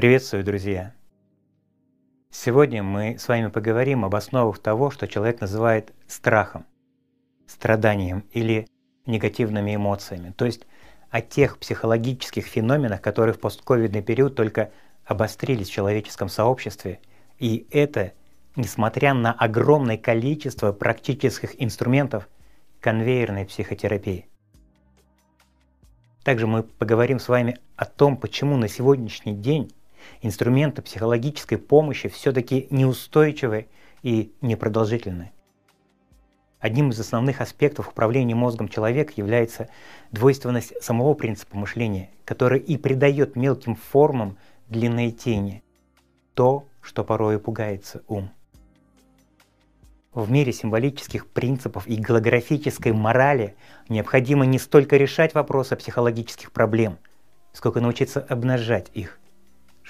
Приветствую, друзья! Сегодня мы с вами поговорим об основах того, что человек называет страхом, страданием или негативными эмоциями, то есть о тех психологических феноменах, которые в постковидный период только обострились в человеческом сообществе, и это несмотря на огромное количество практических инструментов конвейерной психотерапии. Также мы поговорим с вами о том, почему на сегодняшний день инструменты психологической помощи все-таки неустойчивы и непродолжительны. Одним из основных аспектов управления мозгом человека является двойственность самого принципа мышления, который и придает мелким формам длинные тени, то, что порой пугается ум. В мире символических принципов и голографической морали необходимо не столько решать вопросы психологических проблем, сколько научиться обнажать их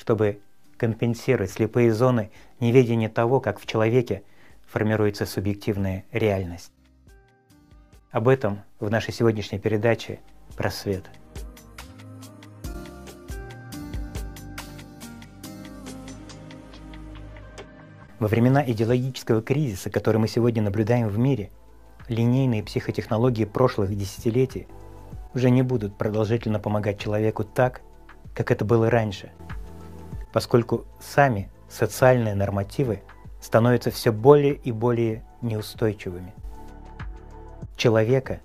чтобы компенсировать слепые зоны неведения того, как в человеке формируется субъективная реальность. Об этом в нашей сегодняшней передаче «Просвет». Во времена идеологического кризиса, который мы сегодня наблюдаем в мире, линейные психотехнологии прошлых десятилетий уже не будут продолжительно помогать человеку так, как это было раньше – поскольку сами социальные нормативы становятся все более и более неустойчивыми. Человека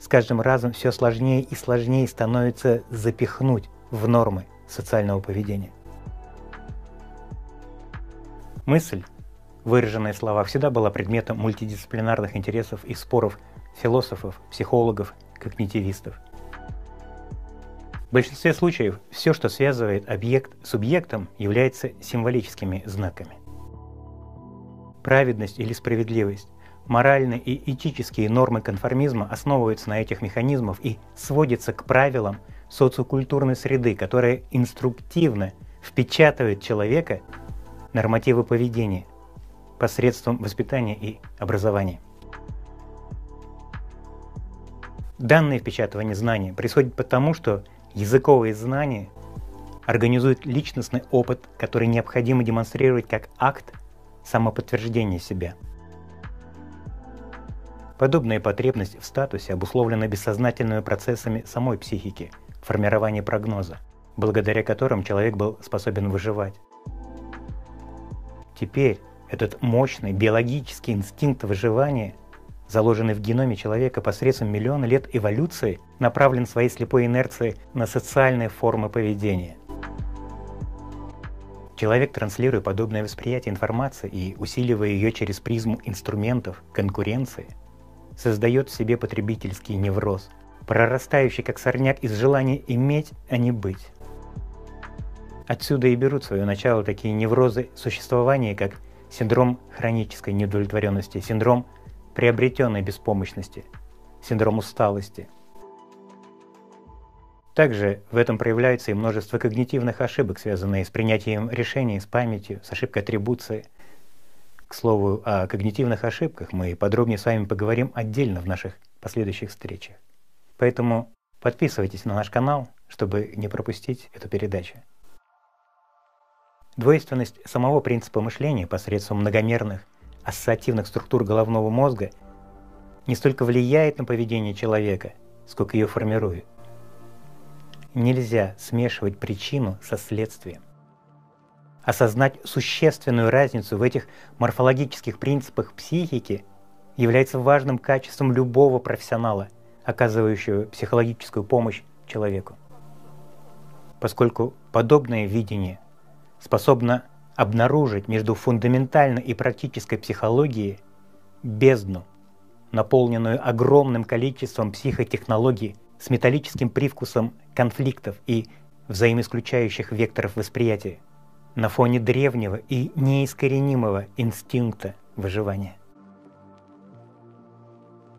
с каждым разом все сложнее и сложнее становится запихнуть в нормы социального поведения. Мысль, выраженная в словах, всегда была предметом мультидисциплинарных интересов и споров философов, психологов, когнитивистов – в большинстве случаев все, что связывает объект с субъектом, является символическими знаками. Праведность или справедливость, моральные и этические нормы конформизма основываются на этих механизмах и сводятся к правилам социокультурной среды, которая инструктивно впечатывает человека нормативы поведения посредством воспитания и образования. Данное впечатывание знаний происходит потому, что Языковые знания организуют личностный опыт, который необходимо демонстрировать как акт самоподтверждения себя. Подобная потребность в статусе обусловлена бессознательными процессами самой психики, формирования прогноза, благодаря которым человек был способен выживать. Теперь этот мощный биологический инстинкт выживания заложенный в геноме человека посредством миллиона лет эволюции, направлен своей слепой инерцией на социальные формы поведения. Человек, транслируя подобное восприятие информации и усиливая ее через призму инструментов конкуренции, создает в себе потребительский невроз, прорастающий как сорняк из желания иметь, а не быть. Отсюда и берут свое начало такие неврозы существования, как синдром хронической неудовлетворенности, синдром приобретенной беспомощности, синдром усталости. Также в этом проявляется и множество когнитивных ошибок, связанные с принятием решений, с памятью, с ошибкой атрибуции. К слову, о когнитивных ошибках мы подробнее с вами поговорим отдельно в наших последующих встречах. Поэтому подписывайтесь на наш канал, чтобы не пропустить эту передачу. Двойственность самого принципа мышления посредством многомерных ассоциативных структур головного мозга не столько влияет на поведение человека, сколько ее формирует. Нельзя смешивать причину со следствием. Осознать существенную разницу в этих морфологических принципах психики является важным качеством любого профессионала, оказывающего психологическую помощь человеку. Поскольку подобное видение способно обнаружить между фундаментальной и практической психологией бездну, наполненную огромным количеством психотехнологий с металлическим привкусом конфликтов и взаимоисключающих векторов восприятия на фоне древнего и неискоренимого инстинкта выживания.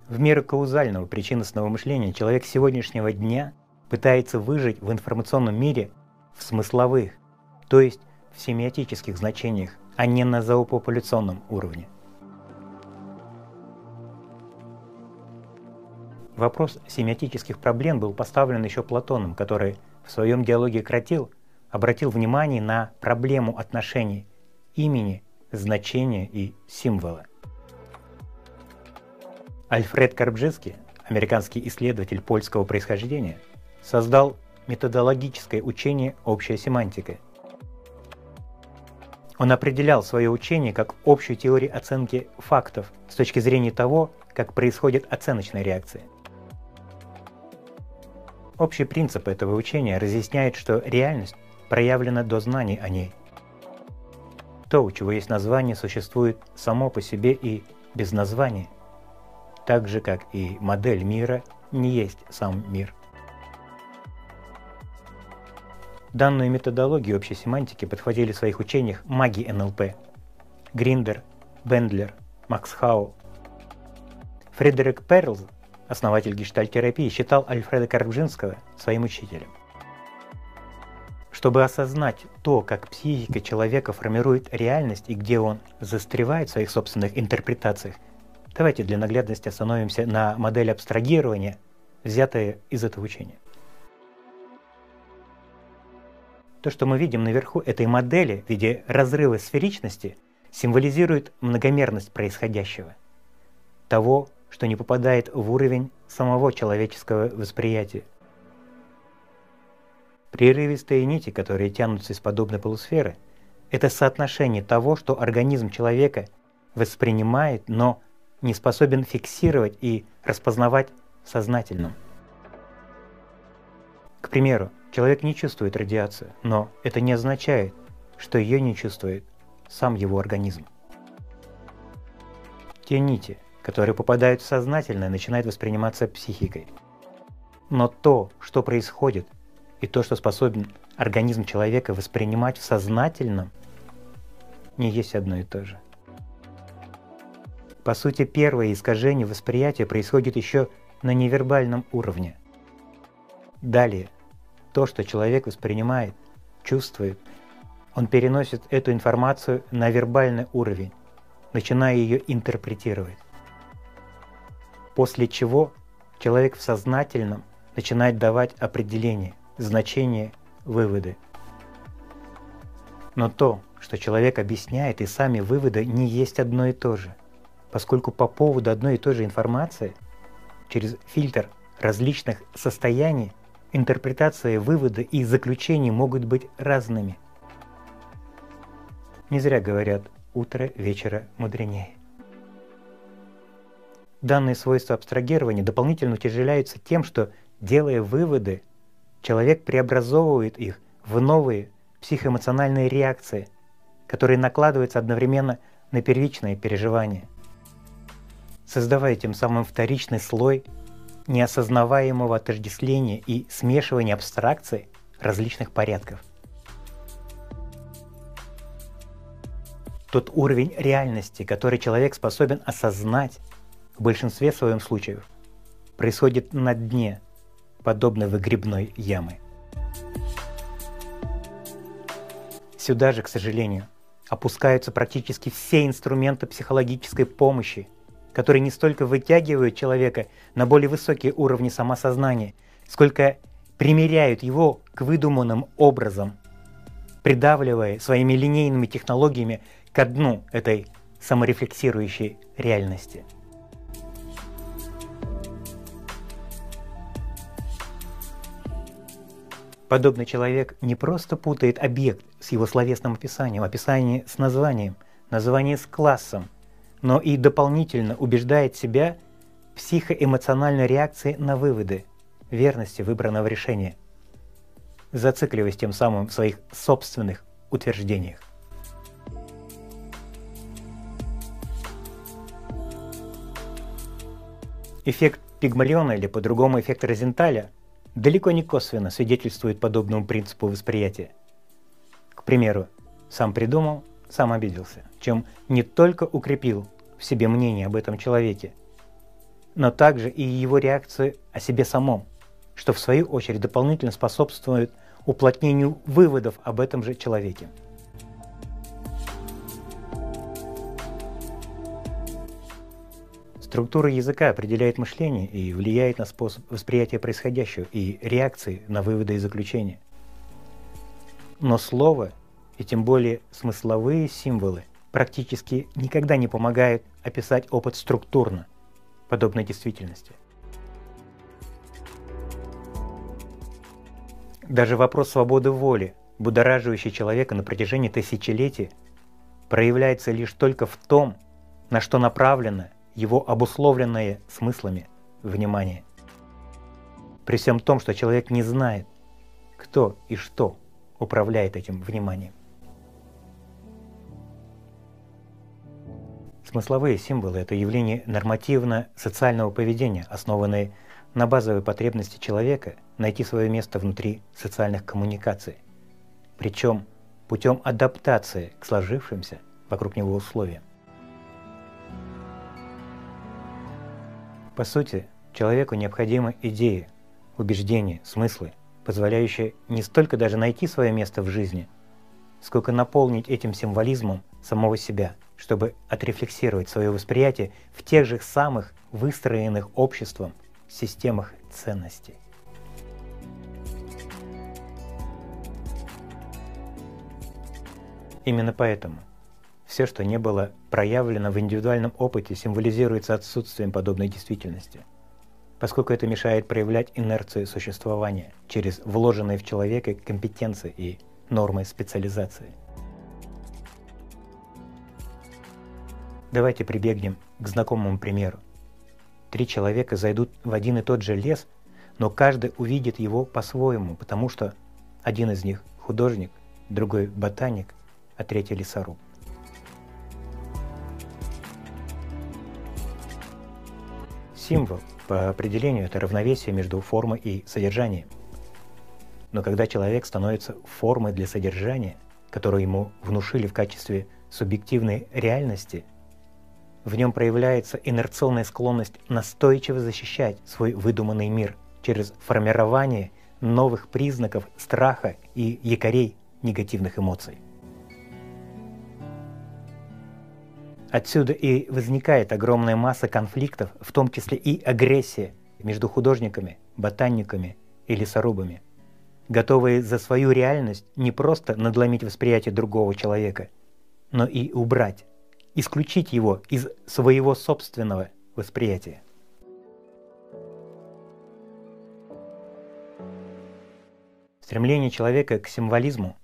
В меру каузального причинностного мышления человек сегодняшнего дня пытается выжить в информационном мире в смысловых, то есть в семиотических значениях, а не на зоопопуляционном уровне. Вопрос семиотических проблем был поставлен еще Платоном, который в своем диалоге Кратил обратил внимание на проблему отношений имени, значения и символа. Альфред Карбжинский, американский исследователь польского происхождения, создал методологическое учение «Общая семантика». Он определял свое учение как общую теорию оценки фактов с точки зрения того, как происходит оценочная реакция. Общий принцип этого учения разъясняет, что реальность проявлена до знаний о ней. То, у чего есть название, существует само по себе и без названия, так же, как и модель мира не есть сам мир. Данную методологию общей семантики подхватили в своих учениях маги НЛП – Гриндер, Бендлер, Макс Хау. Фредерик Перлз, основатель гештальтерапии, считал Альфреда Карбжинского своим учителем. Чтобы осознать то, как психика человека формирует реальность и где он застревает в своих собственных интерпретациях, давайте для наглядности остановимся на модели абстрагирования, взятой из этого учения. То, что мы видим наверху этой модели в виде разрыва сферичности, символизирует многомерность происходящего, того, что не попадает в уровень самого человеческого восприятия. Прерывистые нити, которые тянутся из подобной полусферы, это соотношение того, что организм человека воспринимает, но не способен фиксировать и распознавать сознательно. К примеру, Человек не чувствует радиацию, но это не означает, что ее не чувствует сам его организм. Те нити, которые попадают в сознательное, начинают восприниматься психикой. Но то, что происходит, и то, что способен организм человека воспринимать в сознательном, не есть одно и то же. По сути, первое искажение восприятия происходит еще на невербальном уровне. Далее, то, что человек воспринимает, чувствует, он переносит эту информацию на вербальный уровень, начиная ее интерпретировать. После чего человек в сознательном начинает давать определение, значение, выводы. Но то, что человек объясняет, и сами выводы не есть одно и то же, поскольку по поводу одной и той же информации через фильтр различных состояний интерпретация, выводы и заключения могут быть разными. Не зря говорят «утро вечера мудренее». Данные свойства абстрагирования дополнительно утяжеляются тем, что, делая выводы, человек преобразовывает их в новые психоэмоциональные реакции, которые накладываются одновременно на первичное переживание, создавая тем самым вторичный слой неосознаваемого отождествления и смешивания абстракций различных порядков. Тот уровень реальности, который человек способен осознать, в большинстве своем случаев, происходит на дне, подобно выгребной ямы. Сюда же, к сожалению, опускаются практически все инструменты психологической помощи, которые не столько вытягивают человека на более высокие уровни самосознания, сколько примеряют его к выдуманным образам, придавливая своими линейными технологиями ко дну этой саморефлексирующей реальности. Подобный человек не просто путает объект с его словесным описанием, описание с названием, название с классом, но и дополнительно убеждает себя психоэмоциональной реакции на выводы, верности выбранного решения, зацикливаясь тем самым в своих собственных утверждениях. Эффект Пигмалиона или по-другому эффект Розенталя далеко не косвенно свидетельствует подобному принципу восприятия. К примеру, сам придумал, сам обиделся, чем не только укрепил в себе мнение об этом человеке, но также и его реакцию о себе самом, что в свою очередь дополнительно способствует уплотнению выводов об этом же человеке. Структура языка определяет мышление и влияет на способ восприятия происходящего и реакции на выводы и заключения. Но слово, и тем более смысловые символы, практически никогда не помогают описать опыт структурно, подобной действительности. Даже вопрос свободы воли, будораживающий человека на протяжении тысячелетий, проявляется лишь только в том, на что направлено его обусловленное смыслами внимание. При всем том, что человек не знает, кто и что управляет этим вниманием. Смысловые символы – это явление нормативно-социального поведения, основанное на базовой потребности человека найти свое место внутри социальных коммуникаций, причем путем адаптации к сложившимся вокруг него условиям. По сути, человеку необходимы идеи, убеждения, смыслы, позволяющие не столько даже найти свое место в жизни, сколько наполнить этим символизмом самого себя, чтобы отрефлексировать свое восприятие в тех же самых выстроенных обществом системах ценностей. Именно поэтому все, что не было проявлено в индивидуальном опыте, символизируется отсутствием подобной действительности, поскольку это мешает проявлять инерцию существования через вложенные в человека компетенции и нормы специализации. Давайте прибегнем к знакомому примеру. Три человека зайдут в один и тот же лес, но каждый увидит его по-своему, потому что один из них художник, другой ботаник, а третий лесоруб. Символ по определению это равновесие между формой и содержанием. Но когда человек становится формой для содержания, которую ему внушили в качестве субъективной реальности, в нем проявляется инерционная склонность настойчиво защищать свой выдуманный мир через формирование новых признаков страха и якорей негативных эмоций. Отсюда и возникает огромная масса конфликтов, в том числе и агрессия между художниками, ботаниками и лесорубами, готовые за свою реальность не просто надломить восприятие другого человека, но и убрать, исключить его из своего собственного восприятия. Стремление человека к символизму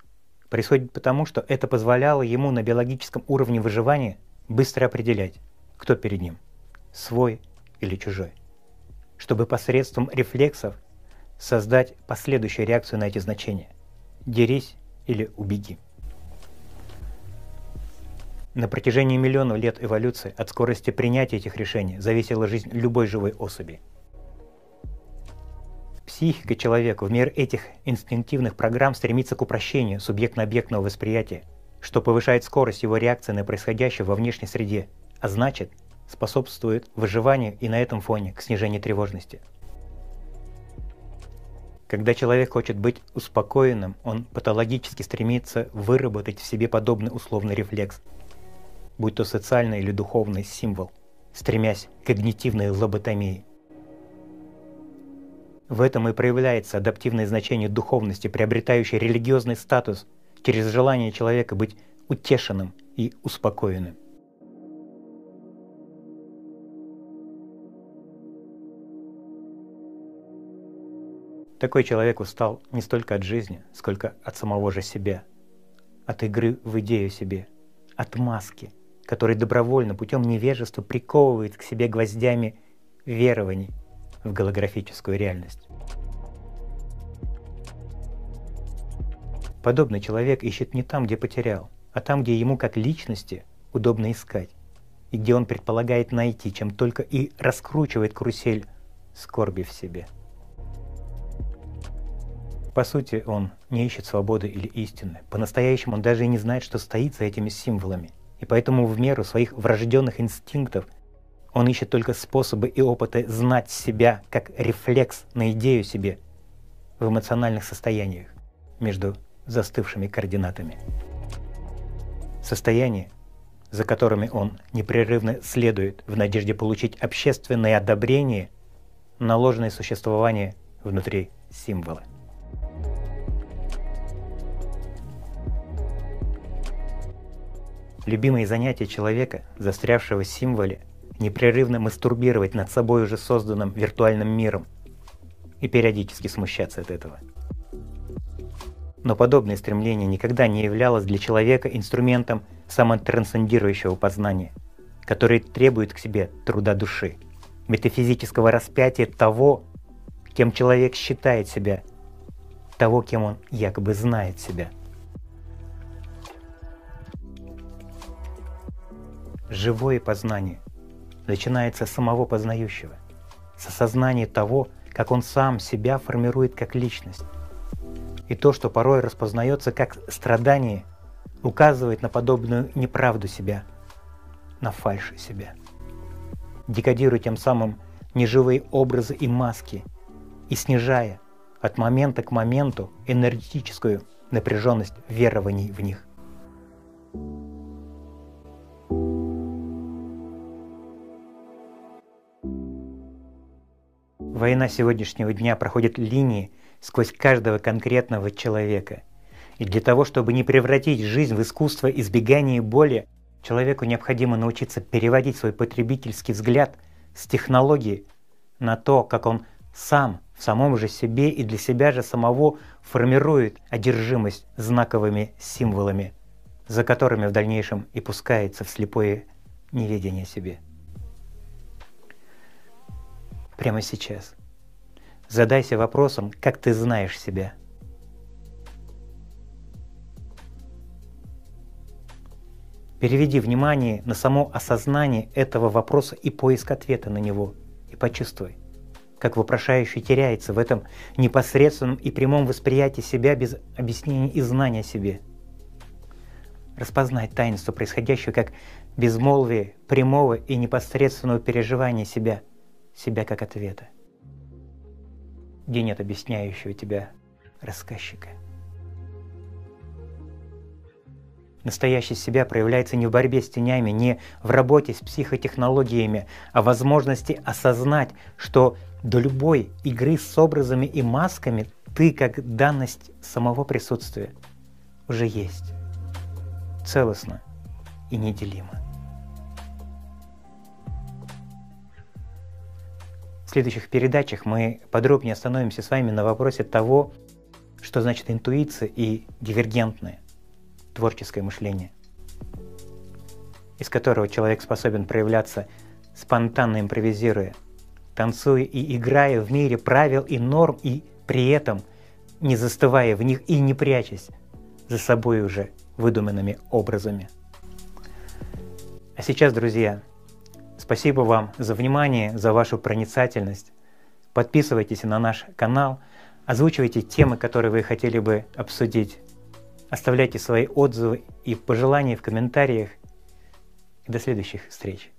происходит потому, что это позволяло ему на биологическом уровне выживания – быстро определять, кто перед ним, свой или чужой, чтобы посредством рефлексов создать последующую реакцию на эти значения – дерись или убеги. На протяжении миллионов лет эволюции от скорости принятия этих решений зависела жизнь любой живой особи. Психика человека в мир этих инстинктивных программ стремится к упрощению субъектно-объектного восприятия что повышает скорость его реакции на происходящее во внешней среде, а значит, способствует выживанию и на этом фоне к снижению тревожности. Когда человек хочет быть успокоенным, он патологически стремится выработать в себе подобный условный рефлекс, будь то социальный или духовный символ, стремясь к когнитивной лоботомии. В этом и проявляется адаптивное значение духовности, приобретающей религиозный статус – через желание человека быть утешенным и успокоенным. Такой человек устал не столько от жизни, сколько от самого же себя, от игры в идею себе, от маски, который добровольно путем невежества приковывает к себе гвоздями верований в голографическую реальность. Подобный человек ищет не там, где потерял, а там, где ему как личности удобно искать, и где он предполагает найти, чем только и раскручивает карусель скорби в себе. По сути, он не ищет свободы или истины. По-настоящему он даже и не знает, что стоит за этими символами. И поэтому в меру своих врожденных инстинктов он ищет только способы и опыты знать себя как рефлекс на идею себе в эмоциональных состояниях между застывшими координатами. Состояние, за которыми он непрерывно следует в надежде получить общественное одобрение на ложное существование внутри символа. Любимые занятия человека, застрявшего в символе, непрерывно мастурбировать над собой уже созданным виртуальным миром и периодически смущаться от этого. Но подобное стремление никогда не являлось для человека инструментом самотрансцендирующего познания, который требует к себе труда души, метафизического распятия того, кем человек считает себя, того, кем он якобы знает себя – живое познание начинается с самого познающего, с осознания того, как он сам себя формирует как личность. И то, что порой распознается как страдание, указывает на подобную неправду себя, на фальши себя. Декодируя тем самым неживые образы и маски и снижая от момента к моменту энергетическую напряженность верований в них. Война сегодняшнего дня проходит линии сквозь каждого конкретного человека. И для того, чтобы не превратить жизнь в искусство избегания боли, человеку необходимо научиться переводить свой потребительский взгляд с технологии на то, как он сам в самом же себе и для себя же самого формирует одержимость знаковыми символами, за которыми в дальнейшем и пускается в слепое неведение себе. Прямо сейчас – Задайся вопросом, как ты знаешь себя. Переведи внимание на само осознание этого вопроса и поиск ответа на него. И почувствуй, как вопрошающий теряется в этом непосредственном и прямом восприятии себя без объяснения и знания о себе. Распознай таинство происходящего как безмолвие прямого и непосредственного переживания себя, себя как ответа где нет объясняющего тебя рассказчика. Настоящий себя проявляется не в борьбе с тенями, не в работе с психотехнологиями, а в возможности осознать, что до любой игры с образами и масками ты, как данность самого присутствия, уже есть, целостно и неделимо. В следующих передачах мы подробнее остановимся с вами на вопросе того, что значит интуиция и дивергентное творческое мышление, из которого человек способен проявляться спонтанно импровизируя, танцуя и играя в мире правил и норм, и при этом не застывая в них и не прячась за собой уже выдуманными образами. А сейчас, друзья, Спасибо вам за внимание, за вашу проницательность. Подписывайтесь на наш канал, озвучивайте темы, которые вы хотели бы обсудить. Оставляйте свои отзывы и пожелания в комментариях. До следующих встреч.